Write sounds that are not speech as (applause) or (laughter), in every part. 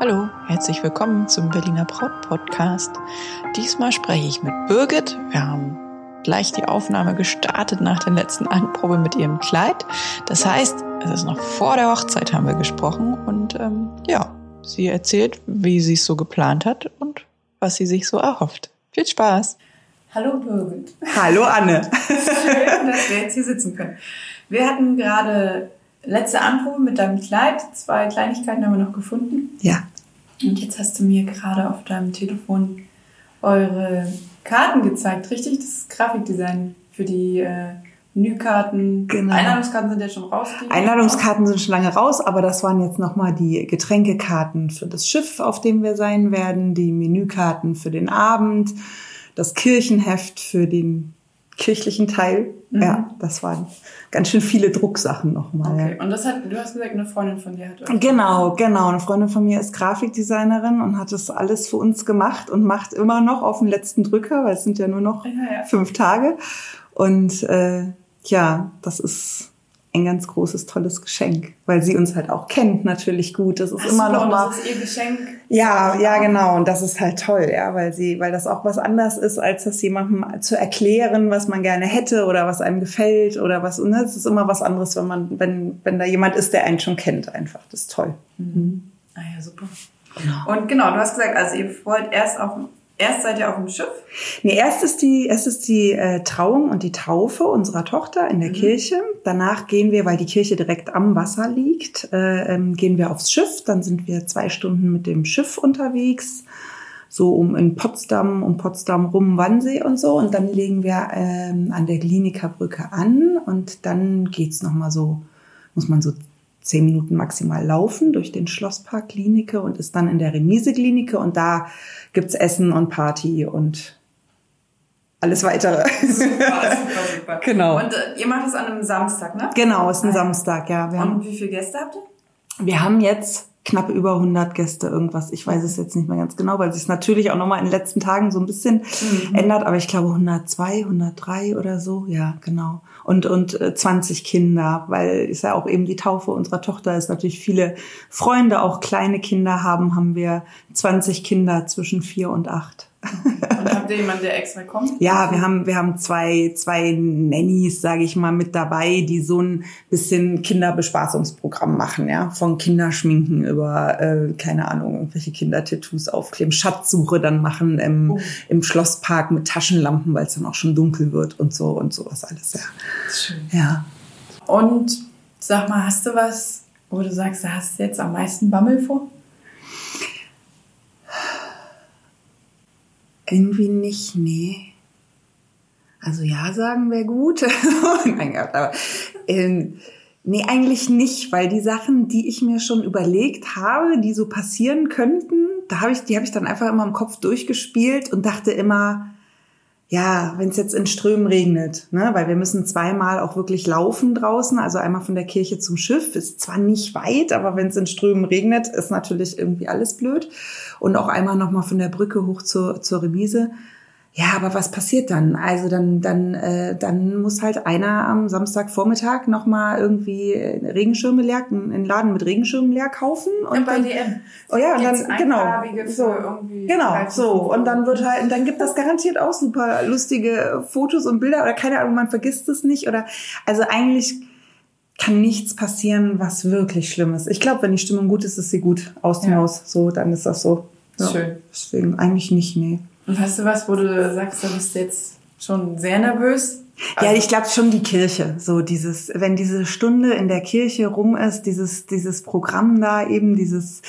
Hallo, herzlich willkommen zum Berliner Braut Podcast. Diesmal spreche ich mit Birgit. Wir haben gleich die Aufnahme gestartet nach der letzten Anprobe mit ihrem Kleid. Das heißt, es ist noch vor der Hochzeit haben wir gesprochen und ähm, ja, sie erzählt, wie sie es so geplant hat und was sie sich so erhofft. Viel Spaß! Hallo Birgit. Hallo Anne. (laughs) Schön, dass wir jetzt hier sitzen können. Wir hatten gerade letzte Anprobe mit deinem Kleid. Zwei Kleinigkeiten haben wir noch gefunden. Ja. Und jetzt hast du mir gerade auf deinem Telefon eure Karten gezeigt, richtig? Das ist Grafikdesign für die äh, Menükarten. Genau. Einladungskarten sind ja schon raus. Einladungskarten sind schon lange raus, aber das waren jetzt nochmal die Getränkekarten für das Schiff, auf dem wir sein werden, die Menükarten für den Abend, das Kirchenheft für den kirchlichen Teil. Mhm. Ja, das waren ganz schön viele Drucksachen nochmal. Okay, Ja. und das hat, du hast gesagt, eine Freundin von dir hat euch- Genau, genau. Eine Freundin von mir ist Grafikdesignerin und hat das alles für uns gemacht und macht immer noch auf den letzten Drücker, weil es sind ja nur noch Ja, ja. fünf Tage. Und äh, ja, das ist ein ganz großes, tolles Geschenk, weil sie uns halt auch kennt natürlich gut. Das ist Ach immer noch mal Das ist ihr Geschenk. ja, ja, genau. Und das ist halt toll, ja, weil sie, weil das auch was anderes ist, als das jemandem zu erklären, was man gerne hätte oder was einem gefällt oder was. Und das ist immer was anderes, wenn man, wenn, wenn da jemand ist, der einen schon kennt, einfach. Das ist toll. Ah ja, super. Und genau, du hast gesagt, also ihr wollt erst auf erst seid ihr auf dem Schiff. Nee, erst ist die, erst ist die äh, Trauung und die Taufe unserer Tochter in der Kirche. Danach gehen wir, weil die Kirche direkt am Wasser liegt, äh, ähm, gehen wir aufs Schiff. Dann sind wir zwei Stunden mit dem Schiff unterwegs, so um in Potsdam, um Potsdam rum, Wannsee und so. Und dann legen wir ähm, an der Kliniker Brücke an und dann geht's noch mal so, muss man so zehn Minuten maximal laufen durch den Schlosspark Klinike und ist dann in der Remise Klinike und da gibt's Essen und Party und alles weitere. Super, super, super. Genau. Und äh, ihr macht das an einem Samstag, ne? genau, ist ein. Samstag, ja. Wir haben, Und wie viele Gäste habt ihr? wir haben jetzt knapp über 100 Gäste irgendwas. Ich weiß es jetzt nicht mehr ganz genau, weil sich es natürlich auch nochmal in den letzten Tagen so ein bisschen ändert. Aber ich glaube 102, 103 oder so. Ja, genau. Und, und äh, 20 Kinder, weil ist ja auch eben die Taufe unserer Tochter ist natürlich viele Freunde, auch kleine Kinder haben, haben wir 20 Kinder zwischen vier und acht. Und habt ihr jemanden, der extra kommt? Ja, wir haben, wir haben zwei, zwei Nannies, sage ich mal, mit dabei, die so ein bisschen Kinderbespaßungsprogramm machen, ja. Von Kinderschminken über, äh, keine Ahnung, irgendwelche Kindertattoos aufkleben, Schatzsuche dann machen im, Oh. im Schlosspark mit Taschenlampen, weil es dann auch schon dunkel wird und so und sowas alles, ja. Schön. Ja. Und sag mal, hast du was, wo du sagst, da hast du jetzt am meisten Bammel vor? Irgendwie nicht, nee. Also ja sagen wäre gut. (laughs) Gott, aber ähm, nee, eigentlich nicht, weil die Sachen, die ich mir schon überlegt habe, die so passieren könnten, da habe ich, die habe ich dann einfach immer im Kopf durchgespielt und dachte immer, ja, wenn es jetzt in Strömen regnet, ne, weil wir müssen zweimal auch wirklich laufen draußen, also einmal von der Kirche zum Schiff, ist zwar nicht weit, aber wenn es in Strömen regnet, ist natürlich irgendwie alles blöd. Und auch einmal nochmal von der Brücke hoch zur, zur Remise. Ja, aber was passiert dann? Also dann, dann, äh, dann muss halt einer am Samstagvormittag nochmal irgendwie Regenschirme leer, einen Laden mit Regenschirmen leer kaufen. Und bei dann, DM. Oh ja, und dann, genau. So, genau, 30 so. Und dann wird halt, dann gibt das garantiert auch super lustige Fotos und Bilder oder keine Ahnung, man vergisst es nicht oder, also eigentlich kann nichts passieren, was wirklich schlimm ist. Ich glaube, wenn die Stimmung gut ist, ist sie gut aus dem Ja. Haus. So, dann ist das so. Schön. Deswegen eigentlich nicht, nee. Und hast du was, wo du sagst, da bist du jetzt schon sehr nervös? Ja, Also- ich glaube schon die Kirche, so dieses, wenn diese Stunde in der Kirche rum ist, dieses, dieses Programm da eben, dieses,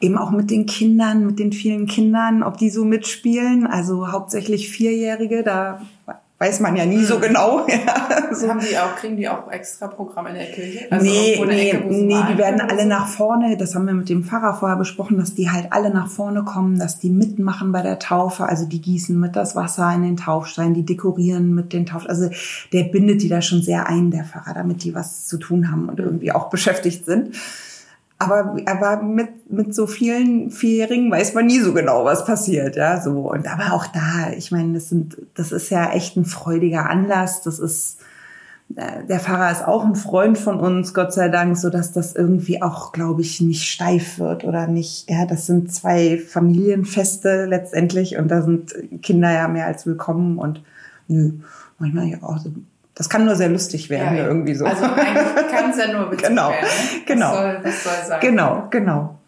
eben auch mit den Kindern, mit den vielen Kindern, ob die so mitspielen, also hauptsächlich Vierjährige, da weiß man ja nie so genau. (laughs) Ja, so. Haben die auch, kriegen die auch extra Programm in der Kirche? Also nee, nee, Ecke, nee, die werden alle nach vorne, das haben wir mit dem Pfarrer vorher besprochen, dass die halt alle nach vorne kommen, dass die mitmachen bei der Taufe, also die gießen mit das Wasser in den Taufstein, die dekorieren mit den Tauf, also der bindet die da schon sehr ein, der Pfarrer, damit die was zu tun haben und irgendwie auch beschäftigt sind. Aber, aber mit, mit so vielen Vierjährigen weiß man nie so genau, was passiert, ja, so. Und aber auch da, ich meine, das sind, das ist ja echt ein freudiger Anlass. Das ist, äh, der Pfarrer ist auch ein Freund von uns, Gott sei Dank, so dass das irgendwie auch, glaube ich, nicht steif wird oder nicht. Ja, das sind zwei Familienfeste letztendlich und da sind Kinder ja mehr als willkommen und nö, manchmal ja auch so. Das kann nur sehr lustig werden, ja, irgendwie so. Also eigentlich (laughs) kann es ja nur witzig genau, werden. Ne? Genau, was soll, was soll sein? Genau, genau.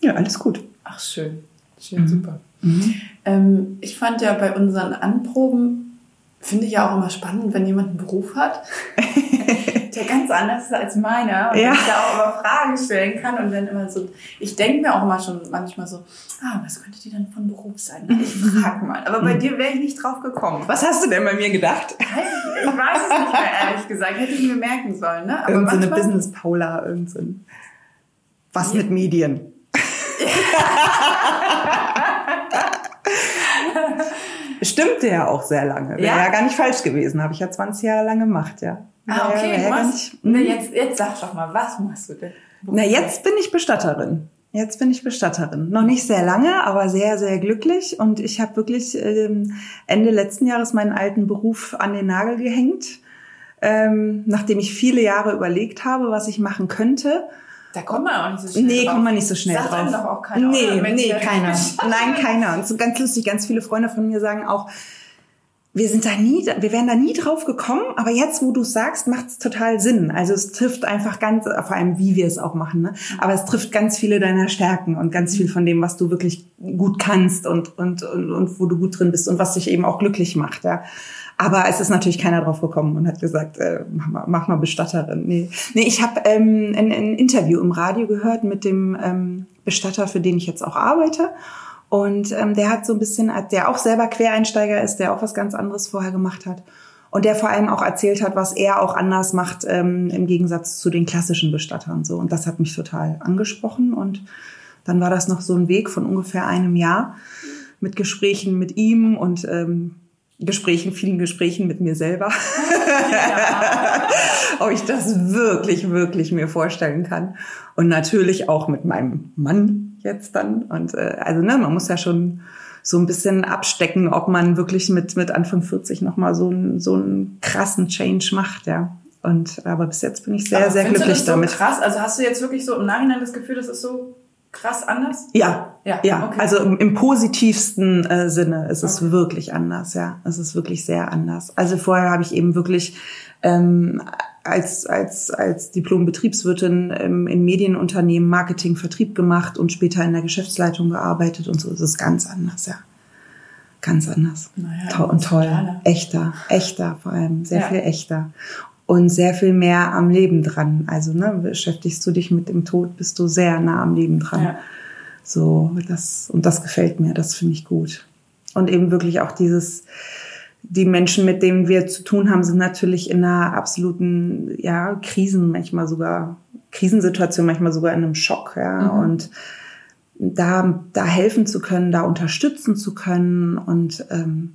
Ja, alles gut. Ach, schön. Schön, mhm. super. Mhm. Ähm, ich fand ja bei unseren Anproben finde ich ja auch immer spannend, wenn jemand einen Beruf hat, (laughs) der ganz anders ist als meiner und ja. ich da auch immer Fragen stellen kann und dann immer so, ich denke mir auch immer schon manchmal so, ah, was könnte die denn von Beruf sein? (laughs) Ich frage mal. Aber bei dir wäre ich nicht drauf gekommen. Was hast du denn bei mir gedacht? (laughs) Ich weiß es nicht mehr, ehrlich gesagt. Hätte ich mir merken sollen, ne? Aber irgend so eine Business-Paula, irgend so was ja. mit Medien. (laughs) Stimmte ja auch sehr lange. Wäre ja? ja gar nicht falsch gewesen. Habe ich ja 20 Jahre lang gemacht, ja. Ah, okay. Nicht, na, hm. jetzt, jetzt sag doch mal, was machst du denn? Wo na, jetzt bin ich Bestatterin. Jetzt bin ich Bestatterin. Noch nicht sehr lange, aber sehr, sehr glücklich. Und ich habe wirklich ähm, Ende letzten Jahres meinen alten Beruf an den Nagel gehängt, ähm, nachdem ich viele Jahre überlegt habe, was ich machen könnte. Da kommt man auch nicht so schnell nee, drauf. Nee, kommt man nicht so schnell Sagt drauf. Sagt doch auch keiner. Nee, nee, keiner. (laughs) Nein, keiner. Und so ganz lustig, ganz viele Freunde von mir sagen auch, wir sind da nie, wir wären da nie drauf gekommen, aber jetzt, wo du sagst, macht es total Sinn. Also es trifft einfach ganz, vor allem wie wir es auch machen, ne? aber es trifft ganz viele deiner Stärken und ganz viel von dem, was du wirklich gut kannst und, und, und, und wo du gut drin bist und was dich eben auch glücklich macht. Ja? Aber es ist natürlich keiner drauf gekommen und hat gesagt, äh, mach, mal, mach mal Bestatterin. Nee, nee ich habe ähm, ein, ein Interview im Radio gehört mit dem ähm, Bestatter, für den ich jetzt auch arbeite. Und ähm, der hat so ein bisschen, der auch selber Quereinsteiger ist, der auch was ganz anderes vorher gemacht hat. Und der vor allem auch erzählt hat, was er auch anders macht ähm, im Gegensatz zu den klassischen Bestattern. So. Und das hat mich total angesprochen. Und dann war das noch so ein Weg von ungefähr einem Jahr mit Gesprächen mit ihm und ähm, Gesprächen, vielen Gesprächen mit mir selber, ja. (laughs) ob ich das wirklich, wirklich mir vorstellen kann. Und natürlich auch mit meinem Mann jetzt dann. Und äh, also ne, man muss ja schon so ein bisschen abstecken, ob man wirklich mit mit Anfang 40 noch mal so einen so einen krassen Change macht, ja. Und aber bis jetzt bin ich sehr aber sehr glücklich du das so damit. Krass, also hast du jetzt wirklich so im Nachhinein das Gefühl, das ist so krass anders? Ja, ja, ja. Okay. Also im, im positivsten äh, Sinne ist es okay. wirklich anders, ja. Es ist wirklich sehr anders. Also vorher habe ich eben wirklich ähm, als als als Diplom-Betriebswirtin ähm, in Medienunternehmen Marketing, Vertrieb gemacht und später in der Geschäftsleitung gearbeitet und so ist es ganz anders, ja. Ganz anders. Naja, und toll. Echter, echter vor allem, sehr ja. viel echter und sehr viel mehr am Leben dran. Also ne, beschäftigst du dich mit dem Tod, bist du sehr nah am Leben dran. Ja. So das und das gefällt mir, das finde ich gut. Und eben wirklich auch dieses die Menschen, mit denen wir zu tun haben, sind natürlich in einer absoluten ja Krisen manchmal sogar Krisensituation manchmal sogar in einem Schock, ja mhm. und da da helfen zu können, da unterstützen zu können und ähm,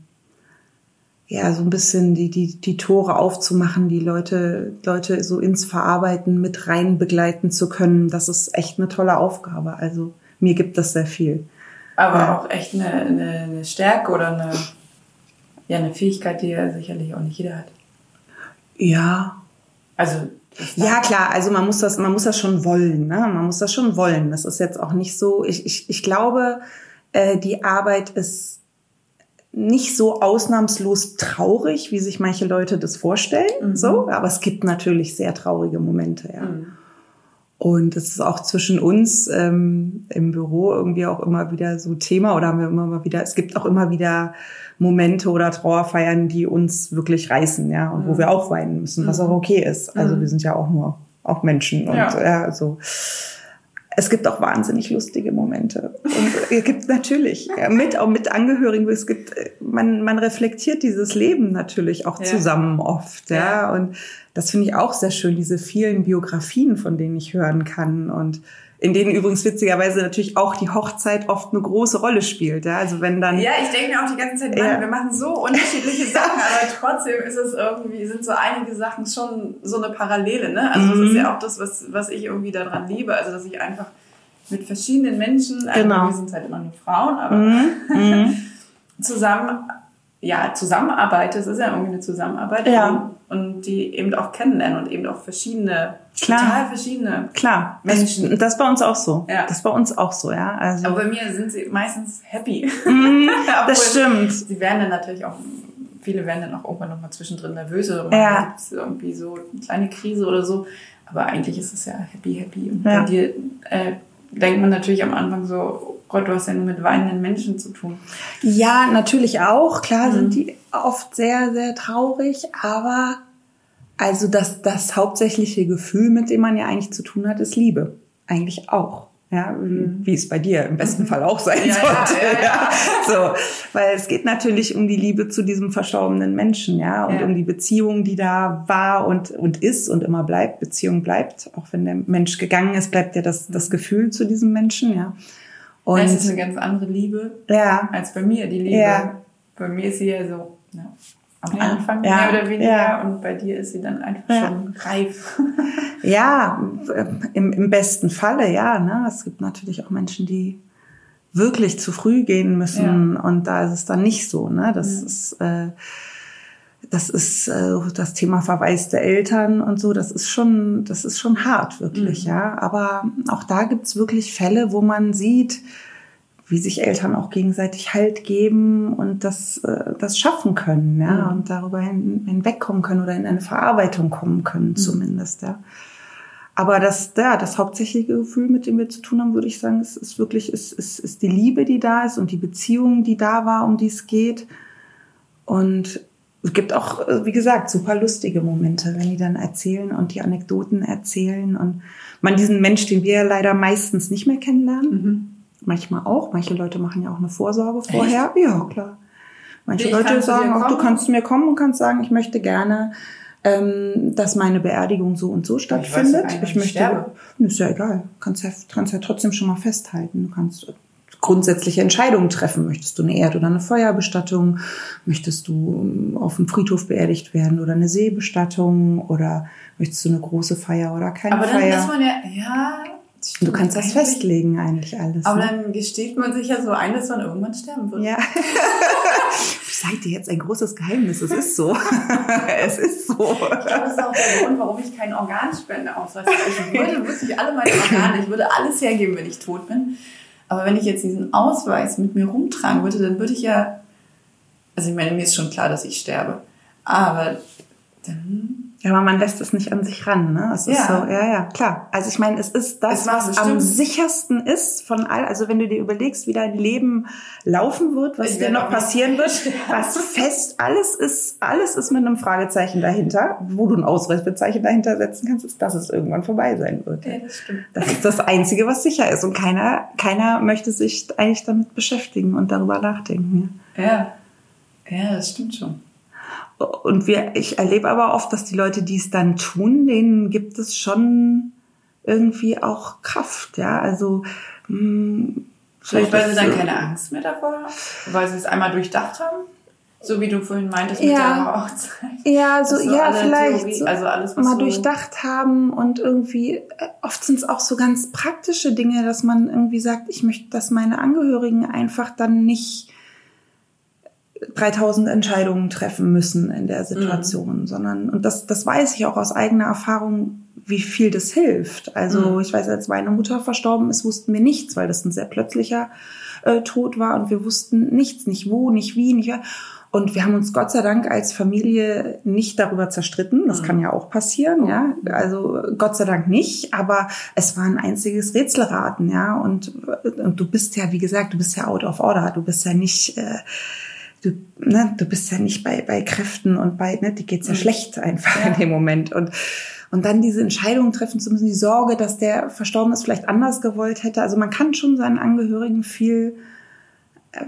ja, so ein bisschen die, die, die Tore aufzumachen, die Leute, Leute so ins Verarbeiten mit rein begleiten zu können, das ist echt eine tolle Aufgabe. Also mir gibt das sehr viel. Aber ja. auch echt eine, eine, eine Stärke oder eine, ja, eine Fähigkeit, die ja sicherlich auch nicht jeder hat. Ja. Also ja, klar, also man muss das, man muss das schon wollen, ne? Man muss das schon wollen. Das ist jetzt auch nicht so. Ich, ich, ich glaube, äh, die Arbeit ist nicht so ausnahmslos traurig, wie sich manche Leute das vorstellen. Mhm. So, aber es gibt natürlich sehr traurige Momente, ja. Mhm. Und es ist auch zwischen uns ähm, im Büro irgendwie auch immer wieder so Thema oder haben wir immer mal wieder, es gibt auch immer wieder Momente oder Trauerfeiern, die uns wirklich reißen, ja, und mhm. wo wir auch weinen müssen, was mhm. auch okay ist. Also mhm. wir sind ja auch nur auch Menschen und ja, ja so es gibt auch wahnsinnig lustige Momente. Und es gibt natürlich, ja, mit, auch mit Angehörigen, es gibt, man, man reflektiert dieses Leben natürlich auch ja. zusammen oft, ja. ja. Und das finde ich auch sehr schön, diese vielen Biografien, von denen ich hören kann und in denen übrigens witzigerweise natürlich auch die Hochzeit oft eine große Rolle spielt. Ja? Also wenn dann ja, ich denke mir auch die ganze Zeit, Mann, ja. wir machen so unterschiedliche Sachen, aber trotzdem ist es irgendwie sind so einige Sachen schon so eine Parallele. Ne? Also mhm. das ist ja auch das, was was ich irgendwie daran liebe, also dass ich einfach mit verschiedenen Menschen, also genau. wir sind halt immer nur Frauen, aber mhm. mhm. (laughs) zusammen ja, zusammenarbeite, es ist ja irgendwie eine Zusammenarbeit Ja. und die eben auch kennenlernen und eben auch verschiedene, Klar. total verschiedene Klar, Menschen. Das, das ist bei uns auch so. Ja. Das ist bei uns auch so, ja. Also, Aber bei mir sind sie meistens happy. (laughs) Obwohl, das stimmt. Sie werden dann natürlich auch, viele werden dann auch irgendwann nochmal zwischendrin nervös oder Ja. gibt's irgendwie so eine kleine Krise oder so. Aber eigentlich ist es ja happy, happy. Und Ja. bei dir äh, denkt man natürlich am Anfang so, Gott, du hast ja nur mit weinenden Menschen zu tun. Ja, natürlich auch. Klar Mhm. sind die oft sehr, sehr traurig, aber also das, das hauptsächliche Gefühl, mit dem man ja eigentlich zu tun hat, ist Liebe. Eigentlich auch. Ja, wie, wie es bei dir im besten Fall auch sein Mhm. Ja, sollte. ja, ja. So, weil es geht natürlich um die Liebe zu diesem verstorbenen Menschen, ja, und um die Beziehung, die da war und, und ist und immer bleibt. Beziehung bleibt. Auch wenn der Mensch gegangen ist, bleibt ja das, das Gefühl zu diesem Menschen, ja. Und es ist eine ganz andere Liebe ja, als bei mir. Die Liebe, Ja. bei mir ist sie ja so ja, am. Anfang Ja. mehr oder weniger Ja. und bei dir ist sie dann einfach schon reif. (laughs) Ja, im, im besten Falle, ja. Ne? Es gibt natürlich auch Menschen, die wirklich zu früh gehen müssen und da ist es dann nicht so. Ne? Das ist äh, das ist äh, das Thema verwaiste Eltern und so. Das ist schon das ist schon hart wirklich, ja. Aber auch da gibt's wirklich Fälle, wo man sieht, wie sich Eltern auch gegenseitig Halt geben und das, äh, das schaffen können, ja, und darüber hin, hinwegkommen können oder in eine Verarbeitung kommen können, zumindest, ja. Aber das, ja, das hauptsächliche Gefühl, mit dem wir zu tun haben, würde ich sagen, ist, ist wirklich, ist, ist, ist die Liebe, die da ist und die Beziehung, die da war, um die es geht. Und es gibt auch, äh, wie gesagt, super lustige Momente, wenn die dann erzählen und die Anekdoten erzählen und man diesen Mensch, den wir ja leider meistens nicht mehr kennenlernen, Manchmal auch. Manche Leute machen ja auch eine Vorsorge vorher. Ja, klar. Manche Ich Leute sagen auch, du kannst zu mir kommen und kannst sagen, ich möchte gerne, ähm, dass meine Beerdigung so und so weiß stattfindet. nicht, wann Ich ich möchte, sterbe. Ist ja egal. Kannst ja, kannst ja trotzdem schon mal festhalten. Du kannst grundsätzliche Entscheidungen treffen. Möchtest du eine Erd- oder eine Feuerbestattung? Möchtest du ähm, auf dem Friedhof beerdigt werden oder eine Seebestattung? Oder möchtest du eine große Feier oder keine Aber dann Feier? ist man ja, ja. du kannst das eigentlich- festlegen eigentlich alles. Aber ne? dann gesteht man sich ja so ein, dass man irgendwann sterben wird. Ja. Ich sage dir jetzt ein großes Geheimnis. Es ist so. (laughs) es ist so. Ich glaube, das ist auch der Grund, warum ich keinen Organspendeausweis habe. Ich würde wirklich alle meine Organe, ich würde alles hergeben, wenn ich tot bin. Aber wenn ich jetzt diesen Ausweis mit mir rumtragen würde, dann würde ich ja, also ich meine, mir ist schon klar, dass ich sterbe. Aber dann, Ja, aber man lässt es nicht an sich ran, ne? Es ist Ja. so, ja, ja, klar. Also ich meine, es ist das, Es was bestimmt- am sichersten ist von all, also wenn du dir überlegst, wie dein Leben laufen wird, was Ich dir noch passieren wird, (laughs) was fest, alles ist, alles ist mit einem Fragezeichen dahinter, wo du ein Ausrufezeichen dahinter setzen kannst, ist, dass es irgendwann vorbei sein wird. ja, das stimmt. Das ist das Einzige, was sicher ist. Und keiner, keiner möchte sich eigentlich damit beschäftigen und darüber nachdenken. Ja, ja, das stimmt schon. Und wir, ich erlebe aber oft, dass die Leute, die es dann tun, denen gibt es schon irgendwie auch Kraft, ja. Also mh, Vielleicht, weil sie dann keine Angst mehr davor haben, weil sie es einmal durchdacht haben. So wie du vorhin meintest mit Ja. der Hochzeit. Ja, so, So ja, vielleicht Theorie- so also alles, was mal so- durchdacht haben und irgendwie, äh, oft sind es auch so ganz praktische Dinge, dass man irgendwie sagt, ich möchte, dass meine Angehörigen einfach dann nicht 3000 Entscheidungen treffen müssen in der Situation, Mhm. sondern, und das, das weiß ich auch aus eigener Erfahrung, wie viel das hilft. Also Mhm. ich weiß, als meine Mutter verstorben ist, wussten wir nichts, weil das ein sehr plötzlicher äh, Tod war und wir wussten nichts, nicht wo, nicht wie, nicht wer. Und wir haben uns Gott sei Dank als Familie nicht darüber zerstritten. Das Mhm. kann ja auch passieren, ja. Also Gott sei Dank nicht, aber es war ein einziges Rätselraten, ja. Und, und du bist ja, wie gesagt, du bist ja out of order. Du bist ja nicht, äh, du, ne, du bist ja nicht bei, bei Kräften und bei, ne, die geht's ja Mhm. schlecht einfach Ja. in dem Moment. Und, und dann diese Entscheidung treffen zu müssen, die Sorge, dass der verstorben ist, vielleicht anders gewollt hätte. Also man kann schon seinen Angehörigen viel äh,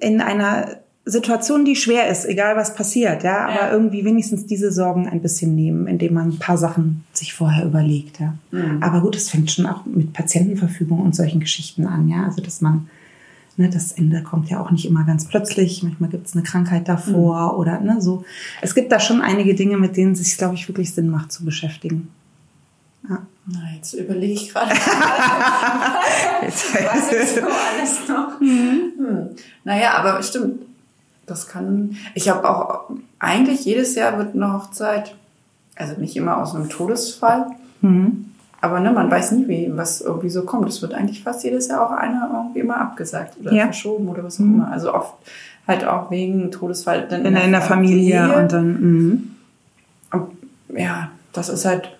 in einer Situation, die schwer ist, egal was passiert, ja, aber Ja. irgendwie wenigstens diese Sorgen ein bisschen nehmen, indem man ein paar Sachen sich vorher überlegt, ja. Mhm. Aber gut, es fängt schon auch mit Patientenverfügung und solchen Geschichten an, ja, also dass man Ne, das Ende kommt ja auch nicht immer ganz plötzlich. Manchmal gibt es eine Krankheit davor Mhm. oder ne, so. Es gibt da schon einige Dinge, mit denen es sich, glaube ich, wirklich Sinn macht zu beschäftigen. Ja. Na, jetzt überlege ich gerade. (laughs) Jetzt- Was ist so alles noch? Hm. Naja, aber stimmt. Das kann. Ich habe auch eigentlich jedes Jahr wird eine Hochzeit, also nicht immer aus einem Todesfall, mhm. Aber ne, man weiß nie, wie was irgendwie so kommt. Es wird eigentlich fast jedes Jahr auch einer irgendwie immer abgesagt oder ja. verschoben oder was auch mhm. immer. Also oft halt auch wegen Todesfall dann in, in der, Familie, Familie, und dann. Mhm. Und, ja, das ist halt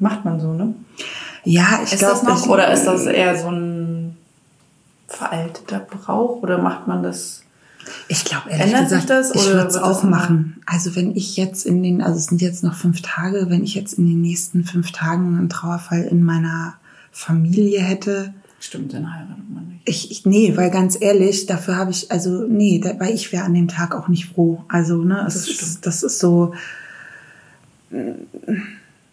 macht man so, ne? Ja, ich glaube. noch oder ist das eher so ein veralteter Brauch oder macht man das? Ich glaube, ehrlich Ändert gesagt, sich das, ich würde es auch machen. Also wenn ich jetzt in den, also es sind jetzt noch fünf Tage, wenn ich jetzt in den nächsten fünf Tagen einen Trauerfall in meiner Familie hätte. Stimmt, dann heiratet man nicht. Ich, ich nee, weil ganz ehrlich, dafür habe ich, also nee, da, weil ich wäre an dem Tag auch nicht froh. Also, ne, das, ist, das ist so.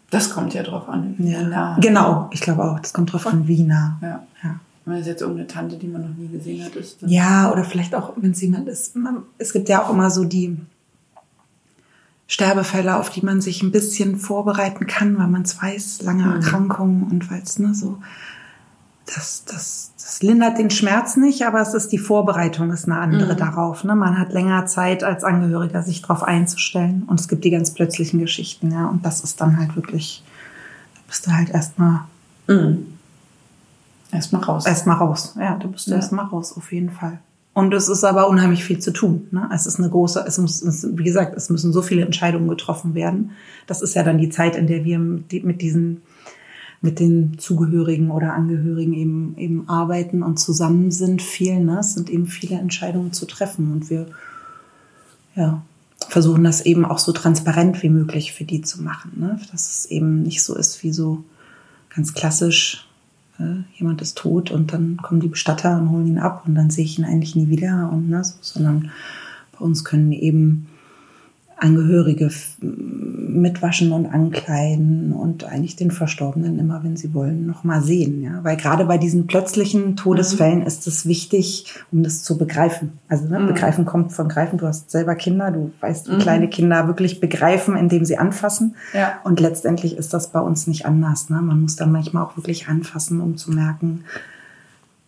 Das kommt ja drauf an. Ja. Genau, ich glaube auch. Das kommt drauf an, wie nah. Ja. ja. Wenn es jetzt irgendeine Tante, die man noch nie gesehen hat, ist. Ja, oder vielleicht auch, wenn es jemand ist. Man, es gibt ja auch immer so die Sterbefälle, auf die man sich ein bisschen vorbereiten kann, weil man es weiß, lange mhm. Erkrankungen und weil es ne, so. Das, das, das lindert den Schmerz nicht, aber es ist die Vorbereitung, ist eine andere mhm. darauf. Ne? Man hat länger Zeit als Angehöriger, sich darauf einzustellen. Und es gibt die ganz plötzlichen Geschichten, ja. Und das ist dann halt wirklich, bist du halt erstmal mhm. Erstmal raus. Erstmal raus. Ja, du bist ja. erstmal raus, auf jeden Fall. Und es ist aber unheimlich viel zu tun. Ne? Es ist eine große, es muss, wie gesagt, es müssen so viele Entscheidungen getroffen werden. Das ist ja dann die Zeit, in der wir mit diesen, mit den Zugehörigen oder Angehörigen eben, eben arbeiten und zusammen sind viel. Ne? Es sind eben viele Entscheidungen zu treffen und wir, ja, versuchen das eben auch so transparent wie möglich für die zu machen. Ne? Dass es eben nicht so ist wie so ganz klassisch, äh, jemand ist tot und dann kommen die Bestatter und holen ihn ab und dann sehe ich ihn eigentlich nie wieder und ne, so, sondern bei uns können eben Angehörige mitwaschen und ankleiden und eigentlich den Verstorbenen immer, wenn sie wollen, noch mal sehen. Ja? Weil gerade bei diesen plötzlichen Todesfällen mhm. ist es wichtig, um das zu begreifen. Also ne, mhm. begreifen kommt von greifen. Du hast selber Kinder, du weißt, wie mhm. kleine Kinder wirklich begreifen, indem sie anfassen. Ja. Und letztendlich ist das bei uns nicht anders. Ne? Man muss dann manchmal auch wirklich anfassen, um zu merken,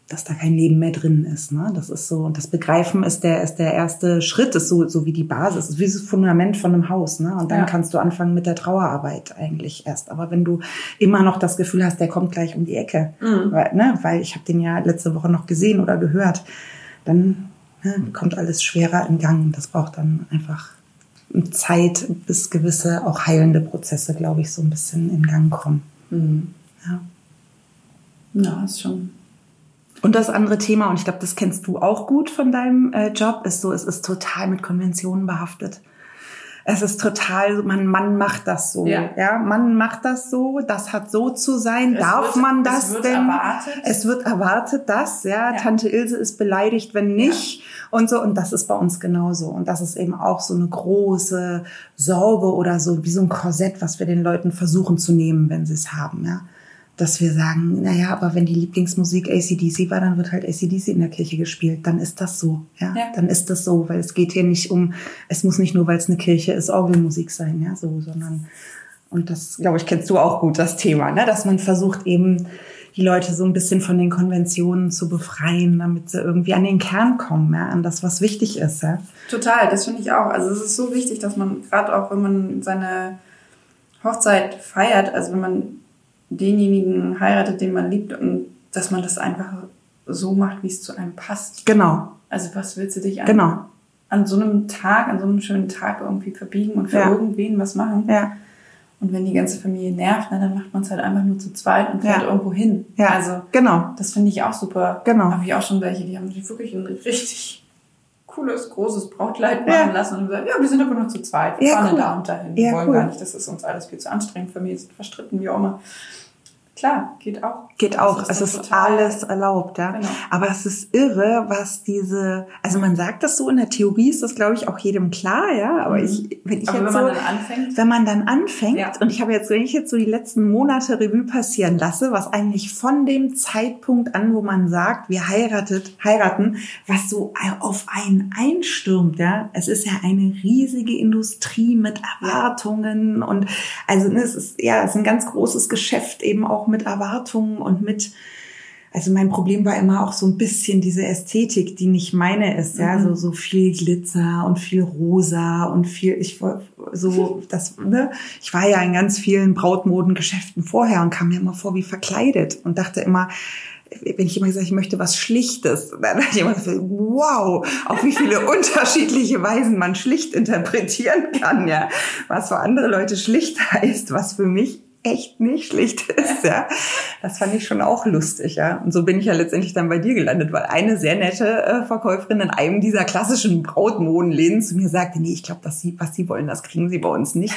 dass da kein Leben mehr drin ist. Ne? Das ist so, und das Begreifen ist der, ist der erste Schritt, ist so, so wie die Basis, ist wie das Fundament von einem Haus. Ne? Und dann ja. kannst du anfangen mit der Trauerarbeit eigentlich erst. Aber wenn du immer noch das Gefühl hast, der kommt gleich um die Ecke, mhm. weil, ne? weil ich habe den ja letzte Woche noch gesehen oder gehört, dann ne, kommt alles schwerer in Gang. Das braucht dann einfach Zeit, bis gewisse auch heilende Prozesse, glaube ich, so ein bisschen in Gang kommen. Mhm. Ja. Ja, ist schon und das andere Thema, und ich glaube, das kennst du auch gut von deinem äh, Job, ist so, es ist total mit Konventionen behaftet. Es ist total, man, man macht das so. Ja. ja, man macht das so, das hat so zu sein. Es Darf wird, man das es wird denn? Erwartet. Es wird erwartet, dass, ja, ja. Tante Ilse ist beleidigt, wenn nicht. Ja. Und so, und das ist bei uns genauso. Und das ist eben auch so eine große Sorge oder so, wie so ein Korsett, was wir den Leuten versuchen zu nehmen, wenn sie es haben, ja dass wir sagen, naja, aber wenn die Lieblingsmusik ACDC war, dann wird halt ACDC in der Kirche gespielt. Dann ist das so. Ja? ja. Dann ist das so, weil es geht hier nicht um, es muss nicht nur, weil es eine Kirche ist, Orgelmusik sein, ja, so, sondern, und das, glaube ich, kennst du auch gut, das Thema, ne? dass man versucht eben, die Leute so ein bisschen von den Konventionen zu befreien, damit sie irgendwie an den Kern kommen, ja, an das, was wichtig ist. Ja? Total, das finde ich auch. Also es ist so wichtig, dass man gerade auch, wenn man seine Hochzeit feiert, also wenn man denjenigen heiratet, den man liebt und dass man das einfach so macht, wie es zu einem passt. Genau. Also was willst du dich an, genau. an so einem Tag, an so einem schönen Tag irgendwie verbiegen und für ja. irgendwen was machen? Ja. Und wenn die ganze Familie nervt, na, dann macht man es halt einfach nur zu zweit und fährt ja. irgendwo hin. Ja, also genau. Das finde ich auch super. Genau. Habe ich auch schon welche, die haben wirklich ein richtig cooles, großes Brautkleid machen ja. lassen und gesagt, ja, wir sind aber nur zu zweit. Wir ja, fahren cool. da und dahin. Wir wollen cool. gar nicht, das ist uns alles viel zu anstrengend. Familie ist verstritten, wie auch immer. Klar, geht auch. Geht auch. Ist es ist alles erlaubt, ja. Genau. Aber es ist irre, was diese, also man sagt das so in der Theorie ist das glaube ich auch jedem klar, ja. Aber mhm. ich, wenn ich Aber jetzt wenn man dann anfängt, wenn man dann anfängt ja. und ich habe jetzt, wenn ich jetzt so die letzten Monate Revue passieren lasse, was eigentlich von dem Zeitpunkt an, wo man sagt, wir heiratet, heiraten, was so auf einen einstürmt, ja. Es ist ja eine riesige Industrie mit Erwartungen und also ne, es ist ja, es ist ein ganz großes Geschäft eben auch mit Erwartungen und mit also mein Problem war immer auch so ein bisschen diese Ästhetik, die nicht meine ist, ja, Mhm. so so viel Glitzer und viel Rosa und viel ich war so (laughs) das ne, ich war ja in ganz vielen Brautmodengeschäften vorher und kam mir immer vor wie verkleidet und dachte immer wenn ich immer gesagt, ich möchte was Schlichtes, dann dachte ich immer, so, wow, auf wie viele (laughs) unterschiedliche Weisen man schlicht interpretieren kann, ja. Was für andere Leute schlicht heißt, was für mich echt nicht schlicht (laughs) ist, ja. Das fand ich schon auch lustig, ja. Und so bin ich ja letztendlich dann bei dir gelandet, weil eine sehr nette äh, Verkäuferin in einem dieser klassischen Brautmodenläden zu mir sagte, nee, ich glaube, dass sie, was sie wollen, das kriegen sie bei uns nicht.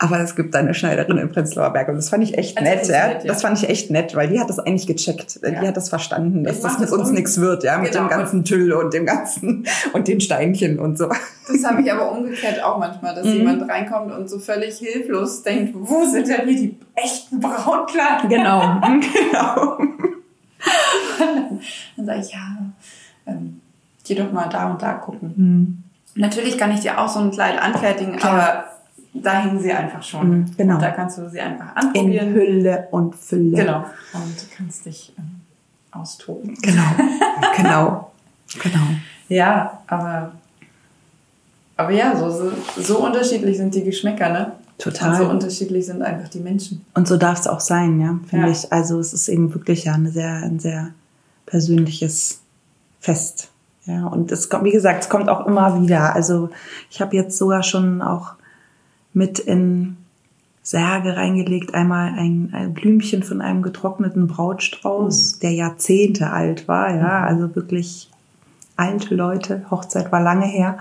Aber es gibt eine Schneiderin in Prenzlauer Berg und das fand ich echt Also nett, das ja. nett, ja. Das fand ich echt nett, weil die hat das eigentlich gecheckt. Ja. Die hat das verstanden, dass das mach mit das uns um- nichts wird, ja, mit Genau. dem ganzen Tüll und dem ganzen (laughs) und den Steinchen und so. Das habe ich aber umgekehrt auch manchmal, dass Mhm. jemand reinkommt und so völlig hilflos denkt, wo sind denn hier die echten Brautkleider? Genau, (laughs) genau. (laughs) Dann sage ich, ja, ähm, geh doch mal da und da gucken. Hm. Natürlich kann ich dir auch so ein Kleid anfertigen, Klar. aber da hängen sie einfach schon. Mhm, genau. Und da kannst du sie einfach In anprobieren. Hülle und Fülle. Genau. Und du kannst dich ähm, austoben. Genau, (laughs) genau, genau. Ja, aber, aber ja, so, so, so unterschiedlich sind die Geschmäcker, ne? Total. Und so unterschiedlich sind einfach die Menschen. Und so darf es auch sein, ja, finde Ja. ich. Also es ist eben wirklich ja eine sehr, ein sehr persönliches Fest. Ja, und es kommt, wie gesagt, es kommt auch immer wieder. Also ich habe jetzt sogar schon auch mit in Särge reingelegt, einmal ein, ein Blümchen von einem getrockneten Brautstrauß, der Jahrzehnte alt war, ja, also wirklich alte Leute, Hochzeit war lange her.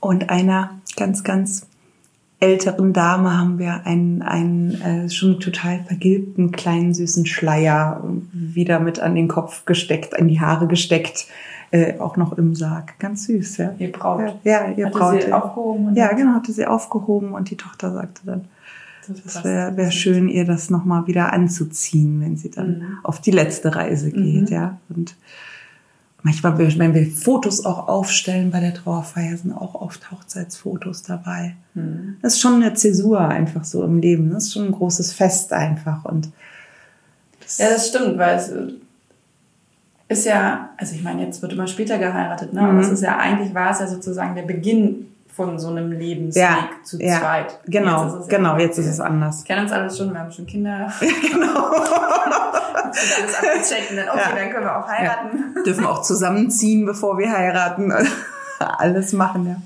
Und einer ganz, ganz älteren Dame haben wir einen, einen äh, schon total vergilbten kleinen süßen Schleier wieder mit an den Kopf gesteckt, an die Haare gesteckt, äh, auch noch im Sarg. Ganz süß, ja. Ihr Braut. Ja, ja ihr Hatte Braut. sie ja. aufgehoben und Ja, genau, hatte sie aufgehoben und die Tochter sagte dann, Das das wäre wär schön, ihr das nochmal wieder anzuziehen, wenn sie dann Mhm. auf die letzte Reise geht, Mhm. ja. Und manchmal, wenn wir Fotos auch aufstellen bei der Trauerfeier, sind auch oft Hochzeitsfotos dabei. Mhm. Das ist schon eine Zäsur einfach so im Leben. Das ist schon ein großes Fest einfach. Und das, Ja, das stimmt, weil es äh, ist ja, also ich meine, jetzt wird immer später geheiratet, ne? aber Mhm. es ist ja, eigentlich war es ja sozusagen der Beginn von so einem Lebensweg Ja, zu ja, zweit. genau, Jetzt ist es ja genau, jetzt ist es anders. Wir kennen uns alles schon, wir haben schon Kinder. (laughs) genau. (laughs) Das alles abgecheckt und dann, okay, Ja. dann können wir auch heiraten. Dürfen auch zusammenziehen, bevor wir heiraten. (laughs) Alles machen, ja.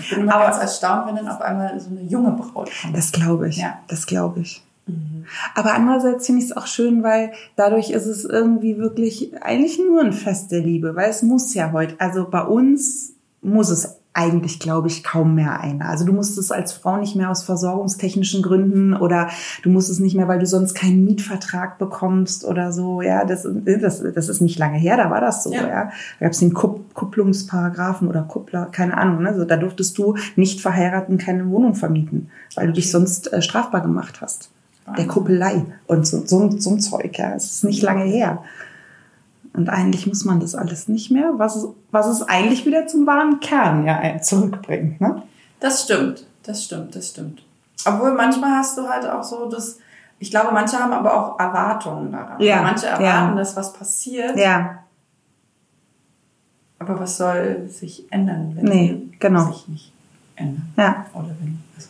Ich bin immer Aber- ganz erstaunt, wenn dann auf einmal so eine junge Braut kommt. Das glaube ich. Ja. Das glaube ich. Aber andererseits finde ich es auch schön, weil dadurch ist es irgendwie wirklich eigentlich nur ein Fest der Liebe, weil es muss ja heute, also bei uns muss es eigentlich, glaube ich, kaum mehr einer. Also du musst es als Frau nicht mehr aus versorgungstechnischen Gründen oder du musst es nicht mehr, weil du sonst keinen Mietvertrag bekommst oder so. Ja, das, das, das ist nicht lange her, da war das so. Ja. Ja, da gab es den Kupp, Kupplungsparagraphen oder Kuppler, keine Ahnung. Ne? So, da durftest du nicht verheiraten keine Wohnung vermieten, weil du dich sonst äh, strafbar gemacht hast. Der Wahnsinn. Kuppelei und so, so, so ein Zeug. Ja, es ist nicht lange her. Und eigentlich muss man das alles nicht mehr, was es, was es eigentlich wieder zum wahren Kern ja zurückbringt. Ne? Das stimmt, das stimmt, das stimmt. Obwohl manchmal hast du halt auch so das, ich glaube, manche haben aber auch Erwartungen daran. Ja, Manche ja. erwarten, dass was passiert, Ja, aber was soll sich ändern, wenn Nee, genau. sich nicht ändern? ja, Oder wenn, also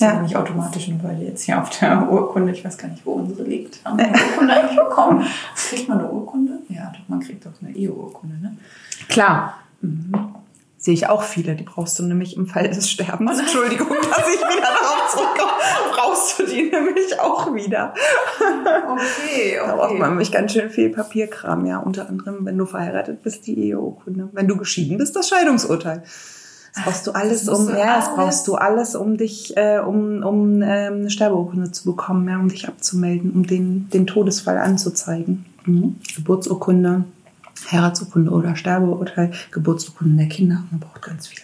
passiert Ja. nicht automatisch, nur weil die jetzt hier auf der Urkunde, ich weiß gar nicht, wo unsere liegt, haben wir eine Urkunde eigentlich bekommen? (laughs) Kriegt man eine Urkunde? Ja, doch, man kriegt doch eine Eheurkunde, ne? klar. Mhm. Sehe ich auch viele, die brauchst du nämlich im Fall des Sterbens. (laughs) Entschuldigung, dass ich wieder darauf zurückkomme. Brauchst du die nämlich auch wieder. Okay, Da braucht man okay. nämlich ganz schön viel Papierkram, ja. Unter anderem, wenn du verheiratet bist, die Eheurkunde. Wenn du geschieden bist, das Scheidungsurteil. Das brauchst du alles, um, ja, das brauchst du alles, um dich, äh, um, um ähm, eine Sterbeurkunde zu bekommen, ja, um dich abzumelden, um den, den Todesfall anzuzeigen. Mhm. Geburtsurkunde, Heiratsurkunde oder Sterbeurteil, Geburtsurkunden der Kinder. Man braucht ganz viel.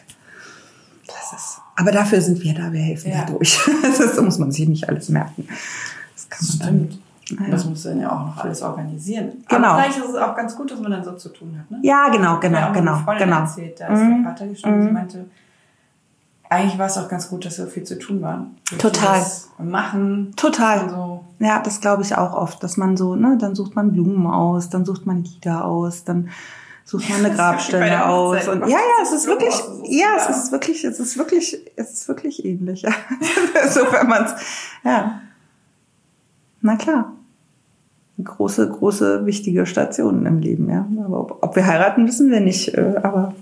Das ist, aber dafür sind wir da, wir helfen Ja. da durch. (laughs) Das muss man sich nicht alles merken. Das kann man dann Stimmt. Naja. Das muss dann ja auch noch alles organisieren. Genau. Aber vielleicht ist es auch ganz gut, dass man dann so zu tun hat. Ne? Ja, genau, genau, auch genau, Freundin genau. Erzählt, da ist Mhm. der Vater gestorben. Sie Mhm. meinte, eigentlich war es auch ganz gut, dass so viel zu tun war. Total. Machen. Total. So. Ja, das glaube ich auch oft, dass man so, ne, dann sucht man Blumen aus, dann sucht man Lieder aus, dann sucht man eine (laughs) Grabstelle aus. Und, ja, ja, es ist wirklich, ja, es ist wirklich, es ist wirklich, es ist wirklich ähnlich. (laughs) so, wenn man's, ja. Na klar. Große, große, wichtige Stationen im Leben, ja. Aber ob, ob wir heiraten, wissen wir nicht. Äh, aber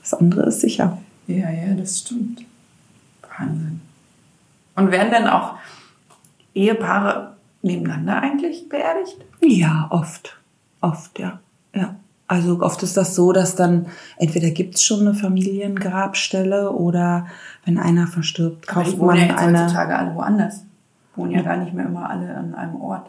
das andere ist sicher. Ja, ja, das stimmt. Wahnsinn. Und werden denn auch Ehepaare nebeneinander eigentlich beerdigt? Ja, oft. Oft, ja. Ja. Also oft ist das so, dass dann entweder gibt's schon eine Familiengrabstelle oder wenn einer verstirbt, kauft man ja eine. heutzutage alle woanders. Wohnen ja gar nicht mehr immer alle an einem Ort.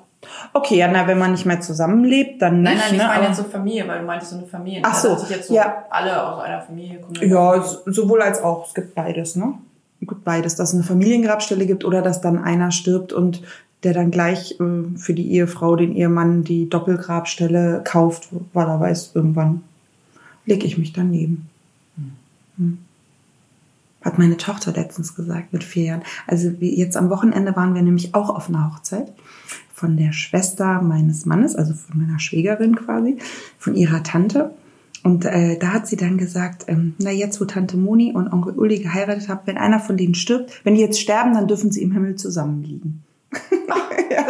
Okay, ja, na, wenn man nicht mehr zusammenlebt, dann nicht. Nein, nein, ich ne? meine jetzt so Familie, weil du meintest so eine Familie. Ach so, sich jetzt so ja. alle aus einer Familie kommen. Ja, sowohl als auch. Es gibt beides, ne? Es gibt beides, dass es eine Familiengrabstelle gibt oder dass dann einer stirbt und der dann gleich äh, für die Ehefrau, den Ehemann die Doppelgrabstelle kauft, weil er weiß, irgendwann lege ich mich daneben. Hm. Hat meine Tochter letztens gesagt mit vier Jahren. Also jetzt am Wochenende waren wir nämlich auch auf einer Hochzeit von der Schwester meines Mannes, also von meiner Schwägerin quasi, von ihrer Tante. Und äh, da hat sie dann gesagt, ähm, na jetzt, wo Tante Moni und Onkel Uli geheiratet haben, wenn einer von denen stirbt, wenn die jetzt sterben, dann dürfen sie im Himmel zusammenliegen. (laughs) ja.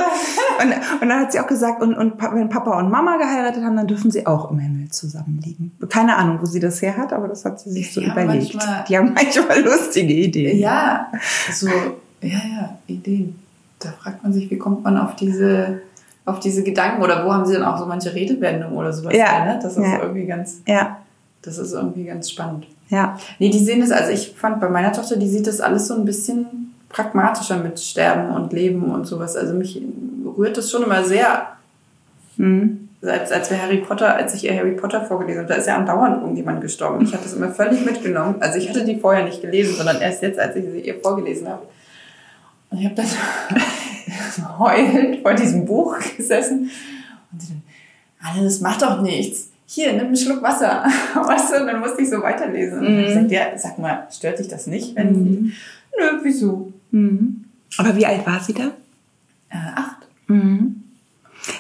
und, und dann hat sie auch gesagt, und, und wenn Papa und Mama geheiratet haben, dann dürfen sie auch im Himmel zusammenliegen. Keine Ahnung, wo sie das her hat, aber das hat sie sich so die überlegt. Manchmal, die haben (laughs) manchmal lustige Ideen. Ja, so, ja, ja, Ideen. Da fragt man sich, wie kommt man auf diese, auf diese Gedanken oder wo haben sie dann auch so manche Redewendungen oder sowas? Ja. Ne? Das ist ja. irgendwie ganz, ja. das ist irgendwie ganz spannend. Ja. Nee, die sehen das, also ich fand bei meiner Tochter, die sieht das alles so ein bisschen pragmatischer mit Sterben und Leben und sowas. Also mich rührt das schon immer sehr. Mhm. Als, als wir Harry Potter, als ich ihr Harry Potter vorgelesen habe, da ist ja andauernd irgendjemand gestorben. Ich habe das immer völlig mitgenommen. Also ich hatte die vorher nicht gelesen, sondern erst jetzt, als ich sie ihr vorgelesen habe. Und ich habe dann (laughs) heulend vor diesem Buch gesessen und sie dann, Anne, das macht doch nichts. Hier, nimm einen Schluck Wasser. (laughs) Weißt du, und dann musste ich so weiterlesen. Und mhm. ich sagte, ja, sag mal, stört dich das nicht, wenn mhm. Nö, wieso? Mhm. Aber wie alt war sie da? Äh, acht. Mhm.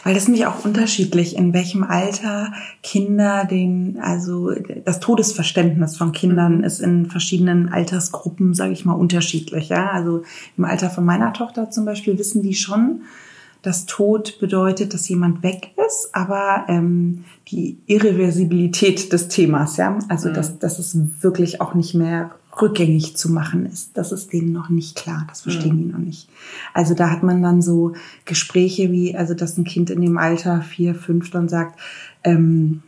Weil das ist nämlich auch unterschiedlich, in welchem Alter Kinder den, also das Todesverständnis von Kindern mhm. ist in verschiedenen Altersgruppen, sage ich mal, unterschiedlich. Ja? Also im Alter von meiner Tochter zum Beispiel wissen die schon, dass Tod bedeutet, dass jemand weg ist, aber ähm, die Irreversibilität des Themas, ja, also mhm. dass, dass es wirklich auch nicht mehr rückgängig zu machen ist. Das ist denen noch nicht klar. Das verstehen mhm. die noch nicht. Also da hat man dann so Gespräche wie, also dass ein Kind in dem Alter vier, fünf dann sagt, ähm,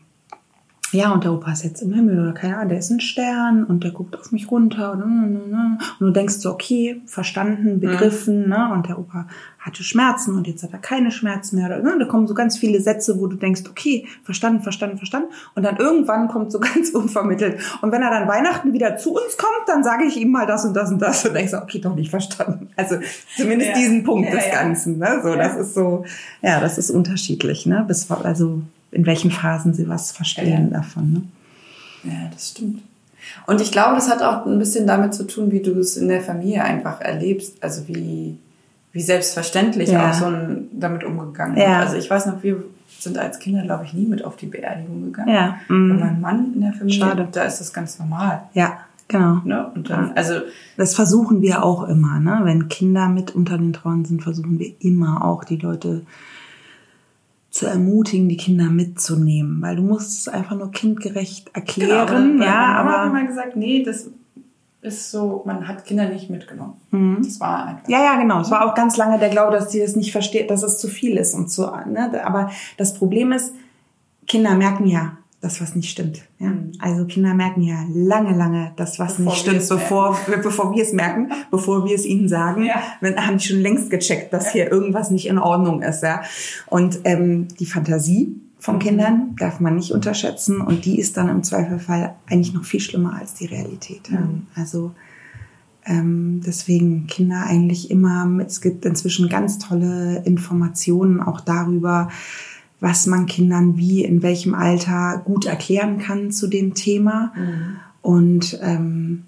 ja, und der Opa ist jetzt im Himmel oder keine Ahnung, der ist ein Stern und der guckt auf mich runter und, und du denkst so, okay, verstanden, mhm. begriffen, mhm. ne? Und der Opa hatte Schmerzen und jetzt hat er keine Schmerzen mehr. Oder, ne? Da kommen so ganz viele Sätze, wo du denkst, okay, verstanden, verstanden, verstanden. Und dann irgendwann kommt so (laughs) ganz unvermittelt. Und wenn er dann Weihnachten wieder zu uns kommt, dann sage ich ihm mal das und das und das und denkst so, okay, doch nicht verstanden. Also zumindest ja. diesen Punkt ja, des ja. Ganzen. Ne? So, das ist so, ja, das ist unterschiedlich, ne? Bis, also in welchen Phasen sie was verstehen davon. Ne? Ja, das stimmt. Und ich glaube, das hat auch ein bisschen damit zu tun, wie du es in der Familie einfach erlebst. Also wie, wie selbstverständlich ja. auch so ein, damit umgegangen wird. Ja. Also ich weiß noch, wir sind als Kinder, glaube ich, nie mit auf die Beerdigung gegangen. Ja. Mhm. Und mein Mann in der Familie, Schade. da ist das ganz normal. Ja, genau. Ne? Und dann, also das versuchen wir auch immer, ne? Wenn Kinder mit unter den Trauern sind, versuchen wir immer auch die Leute zu ermutigen, die Kinder mitzunehmen, weil du musst es einfach nur kindgerecht erklären. Genau, ja, aber hat immer gesagt, nee, das ist so, man hat Kinder nicht mitgenommen. Mhm. Das war einfach. Ja, ja, genau. Es war auch ganz lange der Glaube, dass sie das nicht versteht, dass es zu viel ist und so. Ne? Aber das Problem ist, Kinder merken ja, das, was nicht stimmt. Ja? Mhm. Also Kinder merken ja lange, lange das, was bevor nicht stimmt, bevor, bevor wir es merken, (laughs) bevor wir es ihnen sagen. Ja. Dann haben die schon längst gecheckt, dass hier irgendwas nicht in Ordnung ist. Ja? Und ähm, die Fantasie von mhm. Kindern darf man nicht unterschätzen und die ist dann im Zweifelfall eigentlich noch viel schlimmer als die Realität. Ja? Mhm. Also ähm, deswegen Kinder eigentlich immer, es gibt inzwischen ganz tolle Informationen auch darüber, was man Kindern wie in welchem Alter gut erklären kann zu dem Thema. Mhm. Und ähm,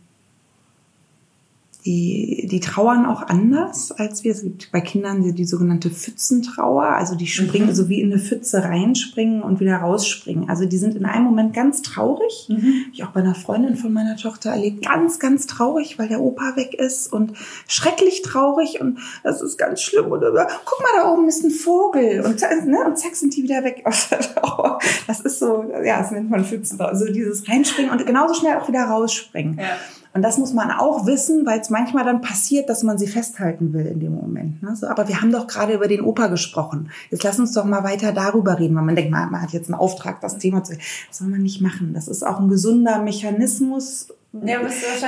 die, die trauern auch anders als wir. Es gibt bei Kindern die, die sogenannte Pfützentrauer, also die springen mhm. so wie in eine Pfütze reinspringen und wieder rausspringen. Also die sind in einem Moment ganz traurig. Mhm. Ich auch bei einer Freundin von meiner Tochter erlebt, ganz, ganz traurig, weil der Opa weg ist und schrecklich traurig und das ist ganz schlimm. Und guck mal, da oben ist ein Vogel und, ne, und zack sind die wieder weg aus der Trauer. Das ist so, ja, das nennt man Pfützentrauer. Also dieses Reinspringen und genauso schnell auch wieder rausspringen. Ja. Und das muss man auch wissen, weil es manchmal dann passiert, dass man sie festhalten will in dem Moment. Ne? So, aber wir haben doch gerade über den Opa gesprochen. Jetzt lass uns doch mal weiter darüber reden, weil man denkt, man, man hat jetzt einen Auftrag, das Thema zu. Das soll man nicht machen. Das ist auch ein gesunder Mechanismus ja,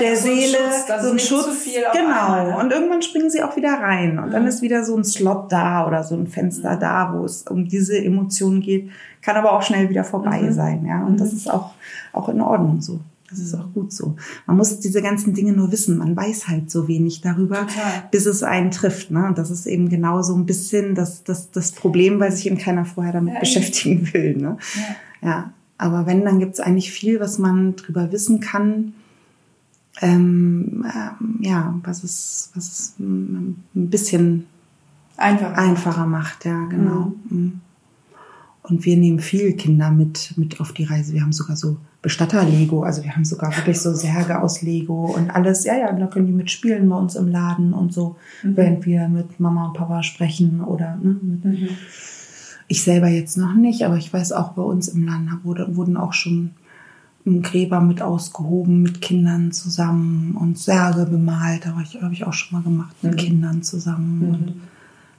der Seele, so ein Schutz, so ein Schutz genau. Einmal, ne? Und irgendwann springen sie auch wieder rein und mhm. dann ist wieder so ein Slot da oder so ein Fenster mhm. da, wo es um diese Emotionen geht, kann aber auch schnell wieder vorbei mhm. sein, ja. Und das mhm. ist auch auch in Ordnung so. Das ist auch gut so. Man muss diese ganzen Dinge nur wissen. Man weiß halt so wenig darüber, Total. bis es einen trifft. Ne? Und das ist eben genau so ein bisschen das, das, das Problem, weil sich eben keiner vorher damit ja, beschäftigen will. Ne? Ja. ja. Aber wenn, dann gibt es eigentlich viel, was man drüber wissen kann. Ähm, ähm, ja, was es, was es ein bisschen einfacher, einfacher macht. Ja, genau. Mhm. mhm. Und wir nehmen viel Kinder mit, mit auf die Reise. Wir haben sogar so Bestatter-Lego. Also wir haben sogar wirklich so Särge aus Lego und alles. Ja, ja, da können die mitspielen bei uns im Laden und so, mhm. während wir mit Mama und Papa sprechen oder ne, mhm. ich selber jetzt noch nicht, aber ich weiß auch bei uns im Laden wurde, wurden auch schon Gräber mit ausgehoben, mit Kindern zusammen und Särge bemalt. Da habe ich, hab ich auch schon mal gemacht, mit mhm. Kindern zusammen. Mhm. Und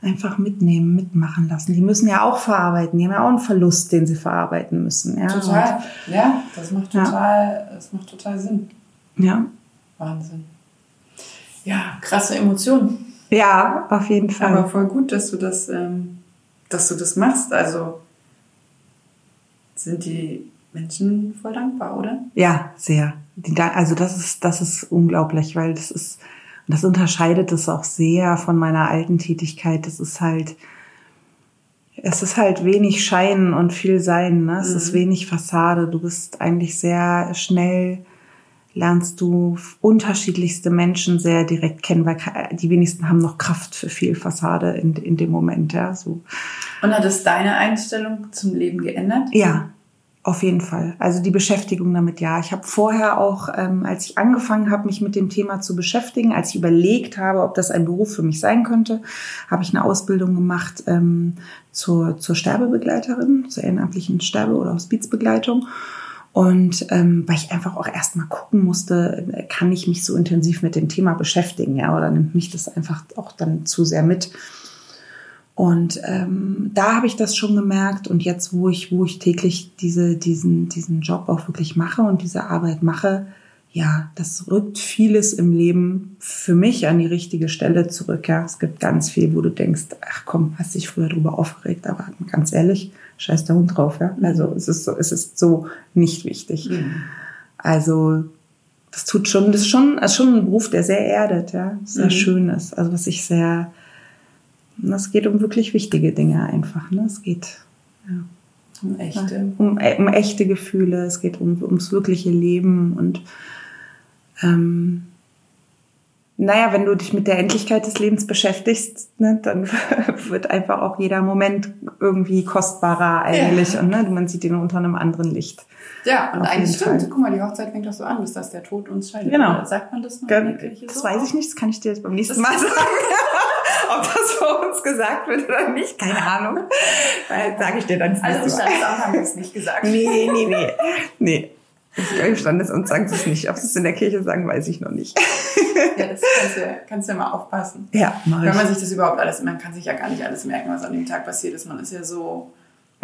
einfach mitnehmen, mitmachen lassen. Die müssen ja auch verarbeiten. Die haben ja auch einen Verlust, den sie verarbeiten müssen. Ja? Total. Und, ja, das macht total, ja. das macht total Sinn. Ja. Wahnsinn. Ja, krasse Emotionen. Ja, auf jeden Fall. Aber voll gut, dass du das, ähm, dass du das machst. Also sind die Menschen voll dankbar, oder? Ja, sehr. Die, also das ist, das ist unglaublich, weil das ist, und das unterscheidet es auch sehr von meiner alten Tätigkeit. Das ist halt, es ist halt wenig Schein und viel Sein. Ne? Es mhm. ist wenig Fassade. Du bist eigentlich sehr schnell, lernst du unterschiedlichste Menschen sehr direkt kennen, weil die wenigsten haben noch Kraft für viel Fassade in, in dem Moment. Ja, so. Und hat es deine Einstellung zum Leben geändert? Ja, auf jeden Fall. Also die Beschäftigung damit, ja. Ich habe vorher auch, ähm, als ich angefangen habe, mich mit dem Thema zu beschäftigen, als ich überlegt habe, ob das ein Beruf für mich sein könnte, habe ich eine Ausbildung gemacht ähm, zur, zur Sterbebegleiterin, zur ehrenamtlichen Sterbe- oder Hospizbegleitung. Und ähm, weil ich einfach auch erstmal gucken musste, kann ich mich so intensiv mit dem Thema beschäftigen, ja, oder nimmt mich das einfach auch dann zu sehr mit. Und ähm, da habe ich das schon gemerkt. Und jetzt, wo ich, wo ich täglich diese, diesen, diesen Job auch wirklich mache und diese Arbeit mache, ja, das rückt vieles im Leben für mich an die richtige Stelle zurück. Ja, es gibt ganz viel, wo du denkst, ach komm, hast dich früher drüber aufgeregt, aber ganz ehrlich, scheiß der Hund drauf. Ja, also es ist so, es ist so nicht wichtig. Mhm. Also das tut schon, das ist schon, ist schon ein Beruf, der sehr erdet, ja, sehr mhm. schön ist. Also was ich sehr und es geht um wirklich wichtige Dinge einfach. Ne? Es geht ja, um echte. Um, um, echte Gefühle, es geht um, ums wirkliche Leben und ähm, naja, wenn du dich mit der Endlichkeit des Lebens beschäftigst, ne, dann (laughs) wird einfach auch jeder Moment irgendwie kostbarer eigentlich. Ja. Und ne, man sieht ihn unter einem anderen Licht. Ja, und Auf eigentlich stimmt. Fall. Guck mal, die Hochzeit fängt doch so an, bis dass der Tod uns scheidet. Genau. Sagt man das noch? Das so? weiß ich nicht, das kann ich dir jetzt beim nächsten das Mal (laughs) sagen. (laughs) Ob das vor uns gesagt wird oder nicht, keine Ahnung. Weil sage ich dir dann Also im Standesamt haben wir es nicht gesagt. Nee, nee, nee. Nee. Im Standesamt sagen sie es nicht. Ob sie es in der Kirche sagen, weiß ich noch nicht. Ja, das kannst du, kannst du ja mal aufpassen. Ja, mach Wenn man sich das überhaupt alles, man kann sich ja gar nicht alles merken, was an dem Tag passiert ist. Man ist ja so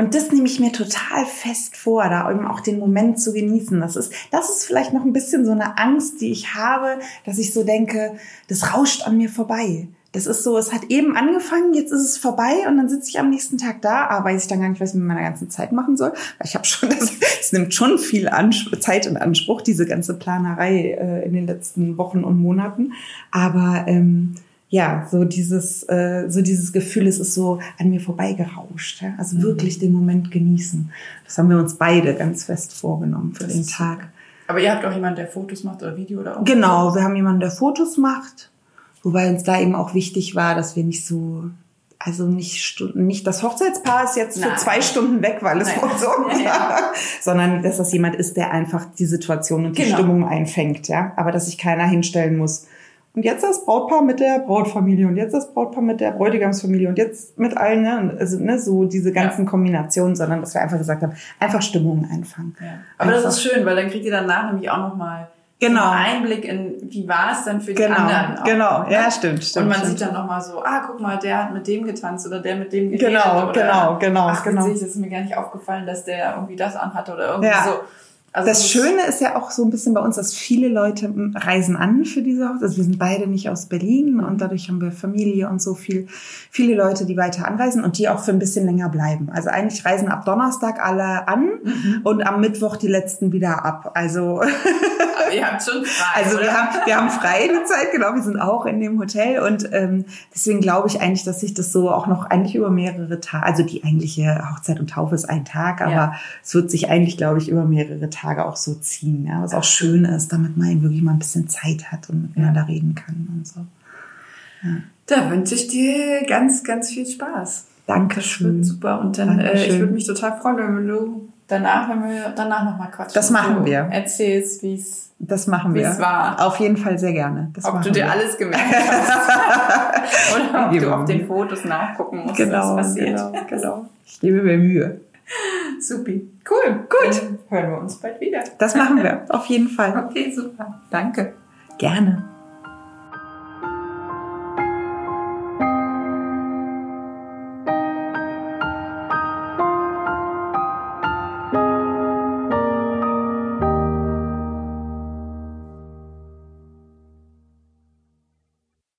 und das nehme ich mir total fest vor, da eben auch den Moment zu genießen. Das ist, das ist vielleicht noch ein bisschen so eine Angst, die ich habe, dass ich so denke, das rauscht an mir vorbei. Das ist so, es hat eben angefangen, jetzt ist es vorbei und dann sitze ich am nächsten Tag da, aber weiß ich dann gar nicht, was ich mit meiner ganzen Zeit machen soll. Weil ich habe schon, (laughs) das, es nimmt schon viel Anspruch, Zeit in Anspruch, diese ganze Planerei äh, in den letzten Wochen und Monaten. Aber ähm, ja, so dieses, äh, so dieses Gefühl, es ist so an mir vorbeigerauscht. Ja? Also mhm. wirklich den Moment genießen. Das haben wir uns beide ganz fest vorgenommen für das den Tag. Aber ihr habt auch jemanden, der Fotos macht oder Video oder auch Genau, wir haben jemanden, der Fotos macht, wobei uns da eben auch wichtig war, dass wir nicht so also nicht, Stunden, nicht das Hochzeitspaar ist jetzt Nein. für zwei Stunden weg, weil es so, ja, ja. sondern dass das jemand ist, der einfach die Situation und die genau. Stimmung einfängt, ja. Aber dass sich keiner hinstellen muss. Und jetzt das Brautpaar mit der Brautfamilie und jetzt das Brautpaar mit der Bräutigamsfamilie und jetzt mit allen, ne? also ne, so diese ganzen ja. Kombinationen, sondern dass wir einfach gesagt haben, einfach Stimmung einfangen. Ja. Aber einfach. das ist schön, weil dann kriegt ihr danach nämlich auch nochmal genau. so Einblick in, wie war es dann für die genau. anderen. Auch, genau, ne? ja, stimmt, stimmt. Und man stimmt. sieht dann nochmal so, ah, guck mal, der hat mit dem getanzt oder der mit dem geredet. Genau, oder, genau, genau. Ach, genau. Witzig, das ist mir gar nicht aufgefallen, dass der irgendwie das anhatte oder irgendwie ja. so. Also das Schöne ist ja auch so ein bisschen bei uns, dass viele Leute reisen an für diese Hochzeit. Also wir sind beide nicht aus Berlin und dadurch haben wir Familie und so viel, viele Leute, die weiter anreisen und die auch für ein bisschen länger bleiben. Also eigentlich reisen ab Donnerstag alle an mhm. und am Mittwoch die letzten wieder ab. Also (laughs) (laughs) ihr habt schon frei. Also wir haben, wir haben frei die Zeit, genau. Wir sind auch in dem Hotel und ähm, deswegen glaube ich eigentlich, dass sich das so auch noch eigentlich über mehrere Tage, also die eigentliche Hochzeit und Taufe ist ein Tag, aber ja. es wird sich eigentlich, glaube ich, über mehrere Tage auch so ziehen. Ja? Was auch schön ist, damit man wirklich mal ein bisschen Zeit hat und miteinander ja. reden kann und so. Ja. Da wünsche ich dir ganz, ganz viel Spaß. Dankeschön. Das wird super. Und dann, äh, ich würde mich total freuen, wenn du danach, wenn wir danach nochmal quatschen. Das machen wir. Erzählst, wie es das machen wir. war. Auf jeden Fall sehr gerne. Das ob du dir wir. alles gemerkt (laughs) hast. Oder ob du auf den Fotos nachgucken musst, genau, was passiert. Genau, genau. Ich gebe mir Mühe. Supi. Cool. Gut. Dann hören wir uns bald wieder. Das machen wir. Auf jeden Fall. Okay, super. Danke. Gerne.